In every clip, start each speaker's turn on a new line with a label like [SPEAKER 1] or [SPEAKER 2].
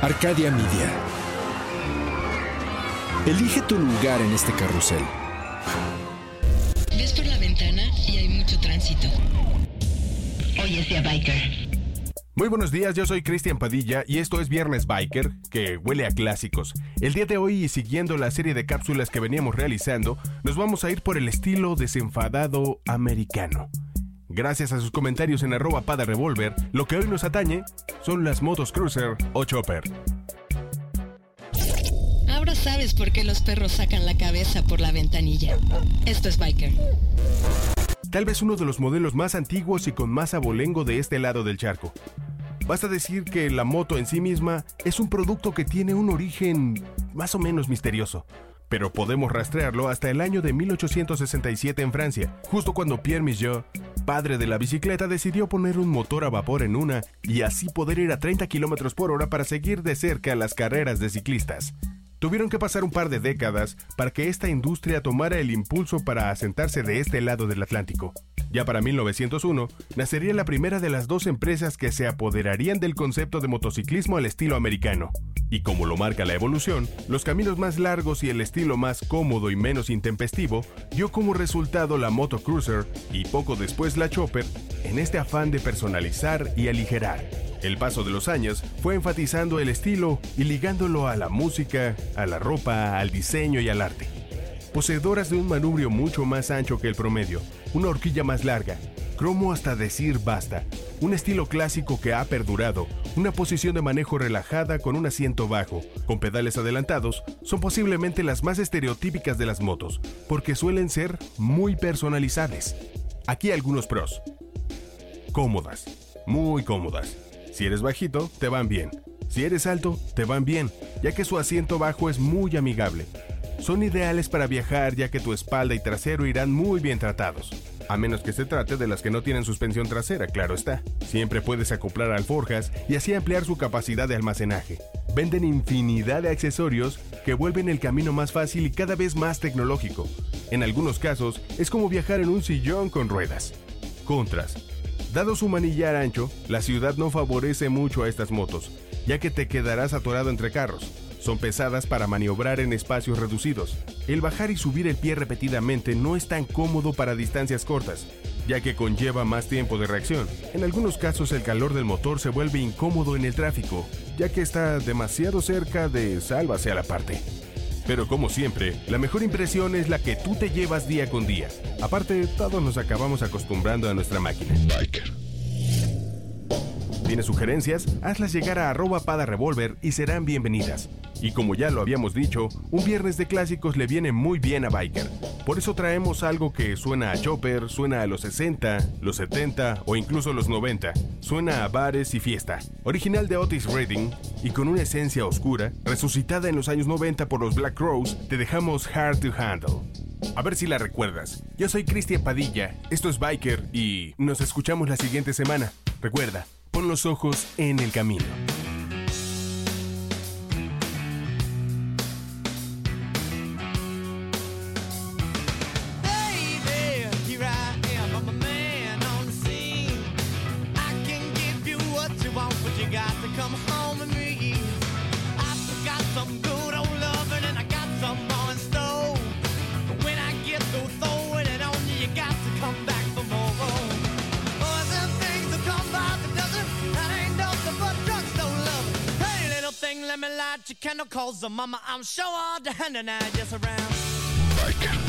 [SPEAKER 1] Arcadia Media. Elige tu lugar en este carrusel.
[SPEAKER 2] Ves por la ventana y hay mucho tránsito. Oye, sea biker.
[SPEAKER 3] Muy buenos días, yo soy Cristian Padilla y esto es Viernes Biker, que huele a clásicos. El día de hoy y siguiendo la serie de cápsulas que veníamos realizando, nos vamos a ir por el estilo desenfadado americano. Gracias a sus comentarios en arroba pada revolver, lo que hoy nos atañe son las motos cruiser o chopper.
[SPEAKER 2] Ahora sabes por qué los perros sacan la cabeza por la ventanilla. Esto es biker.
[SPEAKER 3] Tal vez uno de los modelos más antiguos y con más abolengo de este lado del charco. Basta decir que la moto en sí misma es un producto que tiene un origen más o menos misterioso. Pero podemos rastrearlo hasta el año de 1867 en Francia, justo cuando Pierre Michaud, padre de la bicicleta, decidió poner un motor a vapor en una y así poder ir a 30 km por hora para seguir de cerca las carreras de ciclistas. Tuvieron que pasar un par de décadas para que esta industria tomara el impulso para asentarse de este lado del Atlántico. Ya para 1901, nacería la primera de las dos empresas que se apoderarían del concepto de motociclismo al estilo americano. Y como lo marca la evolución, los caminos más largos y el estilo más cómodo y menos intempestivo dio como resultado la Moto Cruiser y poco después la Chopper en este afán de personalizar y aligerar. El paso de los años fue enfatizando el estilo y ligándolo a la música, a la ropa, al diseño y al arte poseedoras de un manubrio mucho más ancho que el promedio, una horquilla más larga, cromo hasta decir basta, un estilo clásico que ha perdurado, una posición de manejo relajada con un asiento bajo, con pedales adelantados, son posiblemente las más estereotípicas de las motos, porque suelen ser muy personalizables. Aquí algunos pros. Cómodas, muy cómodas. Si eres bajito, te van bien. Si eres alto, te van bien, ya que su asiento bajo es muy amigable son ideales para viajar ya que tu espalda y trasero irán muy bien tratados. A menos que se trate de las que no tienen suspensión trasera, claro está. Siempre puedes acoplar alforjas y así ampliar su capacidad de almacenaje. Venden infinidad de accesorios que vuelven el camino más fácil y cada vez más tecnológico. En algunos casos, es como viajar en un sillón con ruedas. Contras. Dado su manillar ancho, la ciudad no favorece mucho a estas motos, ya que te quedarás atorado entre carros. Son pesadas para maniobrar en espacios reducidos. El bajar y subir el pie repetidamente no es tan cómodo para distancias cortas, ya que conlleva más tiempo de reacción. En algunos casos el calor del motor se vuelve incómodo en el tráfico, ya que está demasiado cerca de sálvase a la parte. Pero como siempre, la mejor impresión es la que tú te llevas día con día. Aparte, todos nos acabamos acostumbrando a nuestra máquina. ¿Tienes sugerencias? Hazlas llegar a arroba pada revolver y serán bienvenidas. Y como ya lo habíamos dicho, un viernes de clásicos le viene muy bien a Biker. Por eso traemos algo que suena a Chopper, suena a los 60, los 70 o incluso los 90. Suena a bares y fiesta. Original de Otis Redding y con una esencia oscura, resucitada en los años 90 por los Black Crows, te dejamos Hard to Handle. A ver si la recuerdas. Yo soy Cristian Padilla, esto es Biker y nos escuchamos la siguiente semana. Recuerda, pon los ojos en el camino.
[SPEAKER 4] Light your candle calls the mama. I'm sure all the hand and I just around.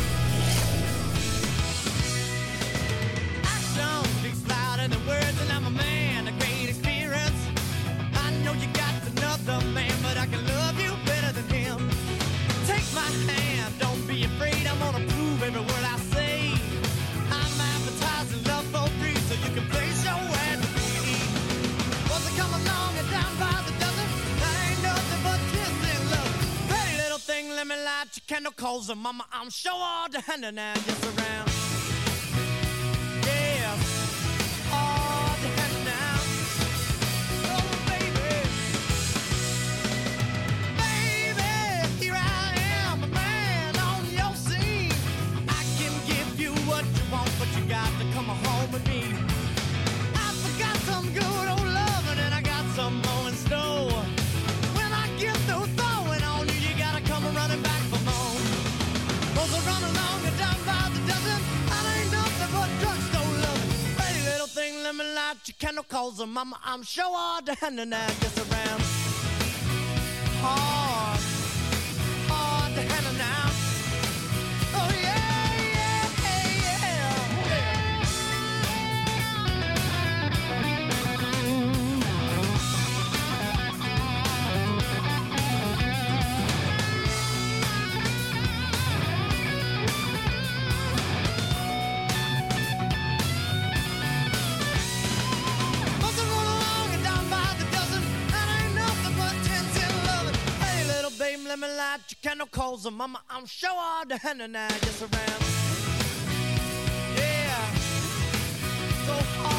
[SPEAKER 4] Light calls and mama, I'm sure all the hand and just around. Calls, mama, I'm sure all down and now just around. Hard, that you cannot and mama. I'm sure the henna now, yes I am. Yeah, so hard.